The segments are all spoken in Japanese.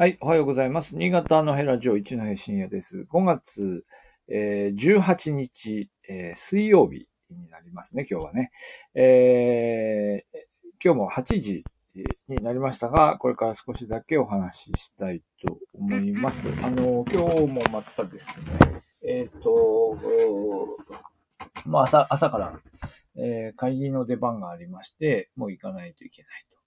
はい、おはようございます。新潟のヘラジオ一の深夜です。5月、えー18日、えー水曜日になりますね、今日はね。えー今日も8時になりましたが、これから少しだけお話ししたいと思います。あの、今日もまたですね、えっ、と、まあ朝、朝から、え会議の出番がありまして、もう行かないといけないと。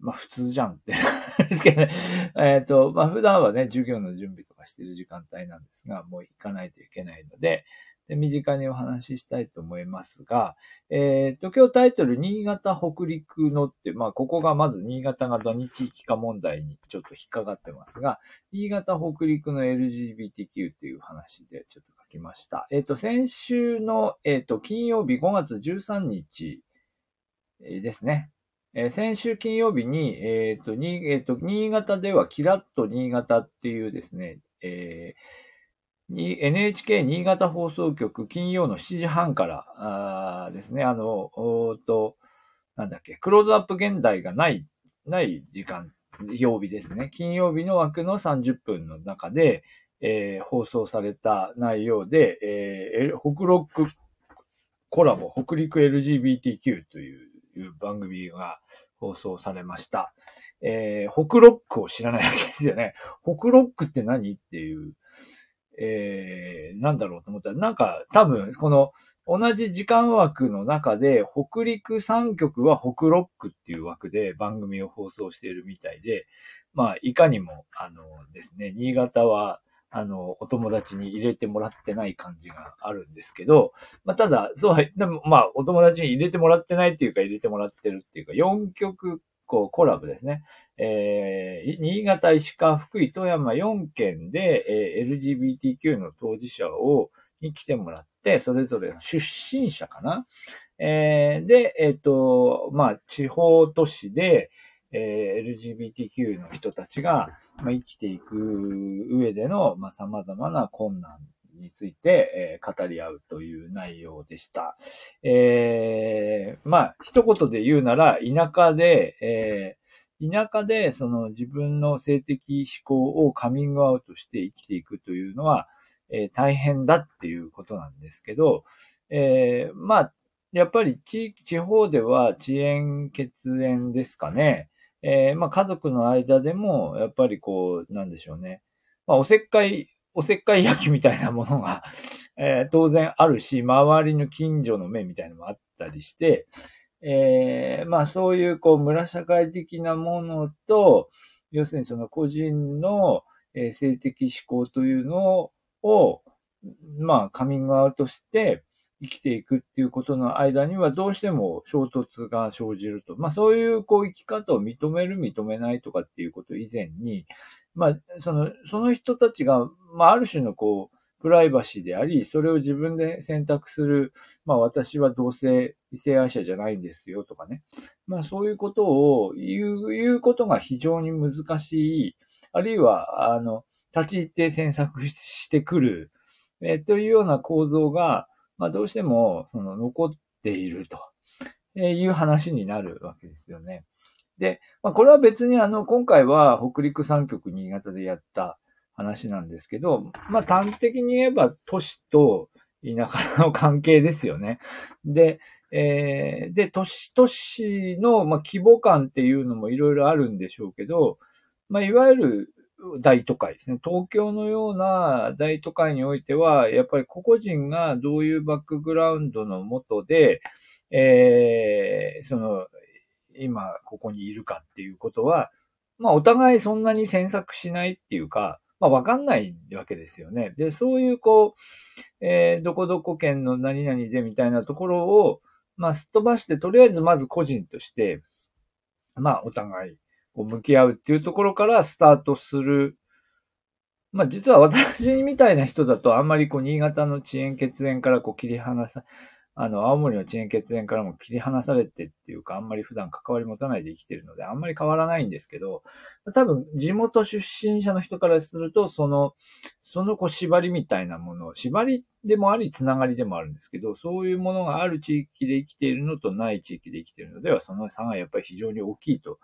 まあ普通じゃんって。ですけどね。えっ、と、まあ普段はね、授業の準備とかしてる時間帯なんですが、もう行かないといけないので、で身近にお話ししたいと思いますが、えっ、と、今日タイトル、新潟北陸のって、まあここがまず新潟が何地域化問題にちょっと引っかかってますが、新潟北陸の LGBTQ っていう話でちょっと書きました。えっ、と、先週の、えっ、と、金曜日5月13日ですね。えー先週金曜日に、えっ、と、に、えっ、と、新潟ではキラッと新潟っていうですね、えーに NHK 新潟放送局金曜の7時半からあーですね、あの、おっと、なんだっけ、クローズアップ現代がない、ない時間、曜日ですね。金曜日の枠の30分の中で、えー放送された内容で、えー、北陸コラボ、北陸 LGBTQ といういう番組が放送されました。えー、北ロックを知らないわけですよね。北ロックって何っていう、えー、なんだろうと思ったら、なんか多分、この同じ時間枠の中で、北陸3局は北ロックっていう枠で番組を放送しているみたいで、まあ、いかにも、あのですね、新潟は、あの、お友達に入れてもらってない感じがあるんですけど、まあ、ただ、そうは、でも、まあ、お友達に入れてもらってないっていうか、入れてもらってるっていうか、4曲、こう、コラボですね。えー、新潟、石川、福井、富山4県で、えー LGBTQ の当事者を、に来てもらって、それぞれの出身者かな。えーで、えっ、と、まあ、地方都市で、えー LGBTQ の人たちが、まあ、生きていく上での、まあ、様々な困難について、えー語り合うという内容でした。えーまあ、一言で言うなら、田舎で、えー田舎でその自分の性的思考をカミングアウトして生きていくというのは、えー大変だっていうことなんですけど、えーまあ、やっぱり地域、地方では遅延、血縁ですかね。えーまあ家族の間でも、やっぱりこう、なんでしょうね。まあおせっかい、おせっかい焼きみたいなものが、えー当然あるし、周りの近所の目みたいなのもあったりして、えーまあそういうこう村社会的なものと、要するにその個人の、えー性的思考というのを、まあカミングアウトして生きていくっていうことの間にはどうしても衝突が生じると。まあそういうこう生き方を認める認めないとかっていうこと以前に、まあその、その人たちが、まあある種のこう、プライバシーであり、それを自分で選択する、まあ私は同性、異性愛者じゃないんですよとかね。まあそういうことを言う、言うことが非常に難しい、あるいは、あの、立ち入って詮索してくる、えーというような構造が、まあどうしても、その残っているという話になるわけですよね。で、まあこれは別にあの、今回は北陸3局新潟でやった話なんですけど、まあ端的に言えば都市と田舎の関係ですよね。で、えーで、都市都市の、まあ、規模感っていうのもいろいろあるんでしょうけど、まあ、いわゆる大都会ですね。東京のような大都会においては、やっぱり個々人がどういうバックグラウンドのもとで、えーその、今ここにいるかっていうことは、まあお互いそんなに詮索しないっていうか、まあわかんないわけですよね。で、そういうこう、えーどこどこ県の何々でみたいなところを、まあすっ飛ばして、とりあえずまず個人として、まあお互いこう向き合うっていうところからスタートする。まあ実は私みたいな人だとあんまりこう新潟の遅延血縁からこう切り離さ、あの、青森の遅延血縁からも切り離されてっていうか、あんまり普段関わり持たないで生きてるので、あんまり変わらないんですけど、多分、地元出身者の人からすると、その、そのこう縛りみたいなもの、縛りでもあり、つながりでもあるんですけど、そういうものがある地域で生きているのとない地域で生きているのでは、その差がやっぱり非常に大きいと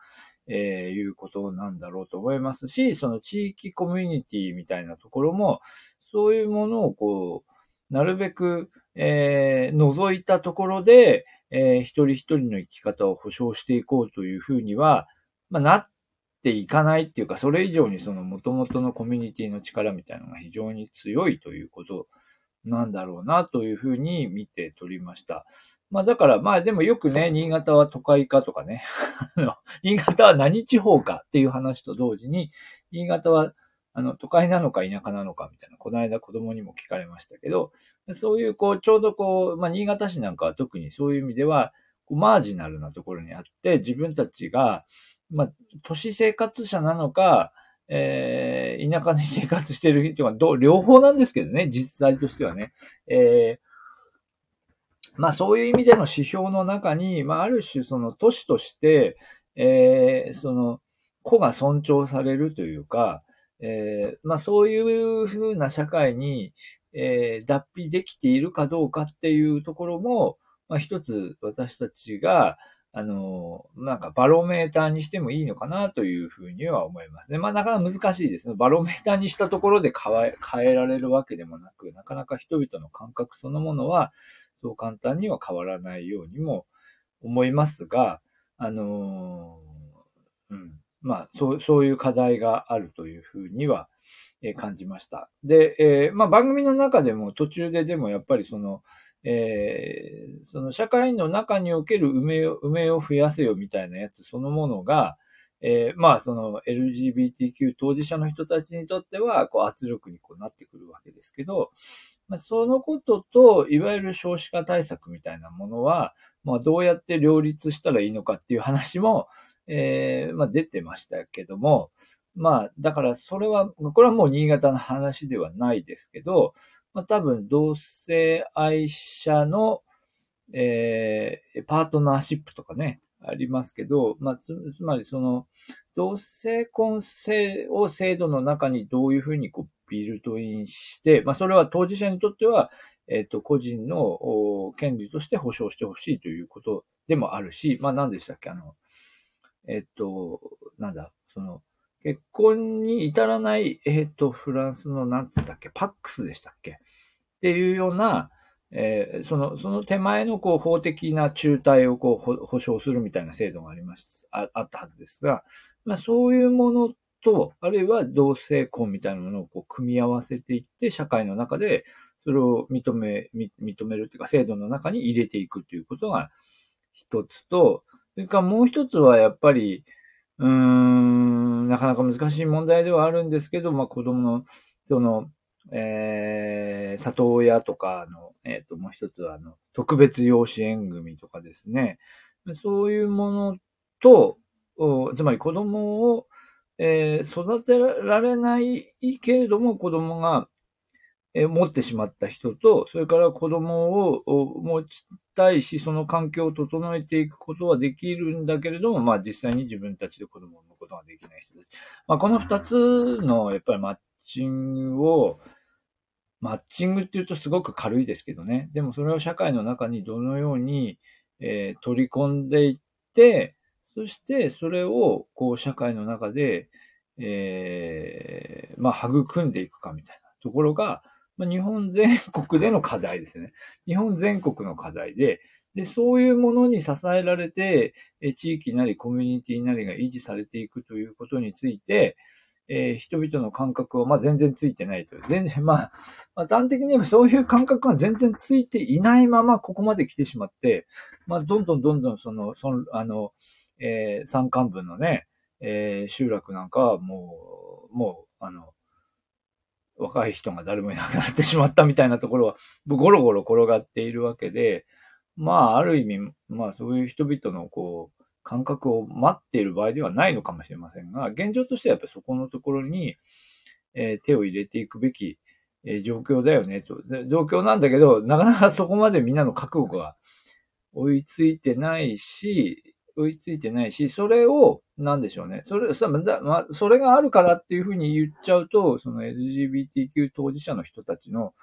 えー、いうことなんだろうと思いますし、その地域コミュニティみたいなところも、そういうものをこう、なるべく、えー、除いたところで、えー、一人一人の生き方を保障していこうというふうには、まあ、なっていかないっていうか、それ以上にその元々のコミュニティの力みたいなのが非常に強いということなんだろうなというふうに見て取りました。まあだから、まあでもよくね、新潟は都会かとかね、新潟は何地方かっていう話と同時に、新潟はあの、都会なのか田舎なのかみたいな、この間子供にも聞かれましたけど、そういう、こう、ちょうどこう、まあ、新潟市なんかは特にそういう意味では、マージナルなところにあって、自分たちが、まあ、都市生活者なのか、えー、田舎に生活してる人は、ど両方なんですけどね、実際としてはね。えー、まあそういう意味での指標の中に、まあある種その都市として、えー、その子が尊重されるというか、えー、まあそういうふうな社会に、えー、脱皮できているかどうかっていうところも、まあ一つ私たちが、あの、なんかバロメーターにしてもいいのかなというふうには思いますね。まあなかなか難しいですね。バロメーターにしたところで変え変えられるわけでもなく、なかなか人々の感覚そのものはそう簡単には変わらないようにも思いますが、あのうん。まあ、そう、そういう課題があるというふうには、え感じました。で、えー、まあ番組の中でも途中ででもやっぱりその、えー、その社会の中における埋めを、埋めを増やせよみたいなやつそのものが、えー、まあその LGBTQ 当事者の人たちにとっては、こう圧力にこうなってくるわけですけど、まあ、そのことと、いわゆる少子化対策みたいなものは、まあどうやって両立したらいいのかっていう話も、えー、まあ出てましたけども、まあ、だからそれは、これはもう新潟の話ではないですけど、まあ多分同性愛者の、えー、パートナーシップとかね、ありますけど、まあつ、つまりその、同性婚制を制度の中にどういうふうにこうビルトインして、まあそれは当事者にとっては、えっ、ー、と、個人の権利として保障してほしいということでもあるし、まあ何でしたっけ、あの、えっ、と、なんだ、その、結婚に至らない、えっ、と、フランスの、なんつったっけ、パックスでしたっけ？っていうような、えー、その、その手前の、こう、法的な中退を、こう、保障するみたいな制度がありましあ、あったはずですが、まあ、そういうものと、あるいは同性婚みたいなものを、こう、組み合わせていって、社会の中で、それを認め、認めるっていうか、制度の中に入れていくということが一つと、それからもう一つは、やっぱり、うーん、なかなか難しい問題ではあるんですけど、まあ子供の、その、えー、里親とかの、えっ、ー、と、もう一つは、あの、特別養子縁組とかですね。そういうものと、つまり子供を、えー、育てられないけれども子供がえ持ってしまった人と、それから子供を持ちたいし、その環境を整えていくことはできるんだけれども、まあ実際に自分たちで子供を産むことができない人たち。まあこの二つのやっぱりマッチングを、マッチングって言うとすごく軽いですけどね。でもそれを社会の中にどのように、えー、取り込んでいって、そしてそれをこう社会の中で、えー、まあ育んでいくかみたいなところが、まあ、日本全国での課題ですね。日本全国の課題で、で、そういうものに支えられて、え地域なりコミュニティなりが維持されていくということについて、えー、人々の感覚は、まあ、全然ついてないと。全然、まあ、まあ、端的に言えばそういう感覚が全然ついていないままここまで来てしまって、まあ、どんどんどんどんその、その、あの、えー、山間部のね、えー、集落なんかはもう、もう、あの、若い人が誰もいなくなってしまったみたいなところは、ゴロゴロ転がっているわけで、まあ、ある意味、まあ、そういう人々の、こう、感覚を待っている場合ではないのかもしれませんが、現状としてはやっぱりそこのところに、えー、手を入れていくべき、えー、状況だよね、と。状況なんだけど、なかなかそこまでみんなの覚悟が追いついてないし、追いついてないし、それを、なんでしょうね。それ、さ、ま、それがあるからっていうふうに言っちゃうと、その LGBTQ 当事者の人たちの、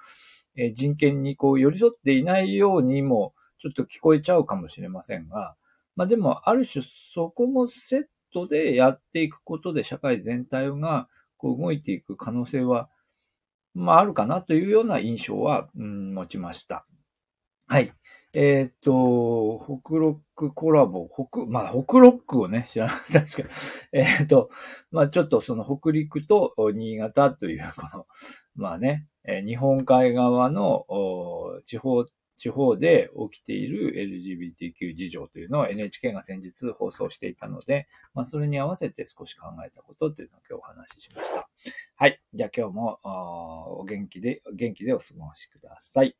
えー、人権にこう寄り添っていないようにも、ちょっと聞こえちゃうかもしれませんが、まあでも、ある種そこもセットでやっていくことで社会全体がこう動いていく可能性は、まああるかなというような印象は、うん、持ちました。はい。えっ、ー、と、北ロックコラボ、北、まあ、北ロックをね、知らない。確かに。えっ、ー、と、まあ、ちょっとその北陸と新潟という、この、まあね、え日本海側の地方、地方で起きている LGBTQ 事情というのを NHK が先日放送していたので、まあ、それに合わせて少し考えたことというのを今日お話ししました。はい。じゃあ今日もお元気で、元気でお過ごしください。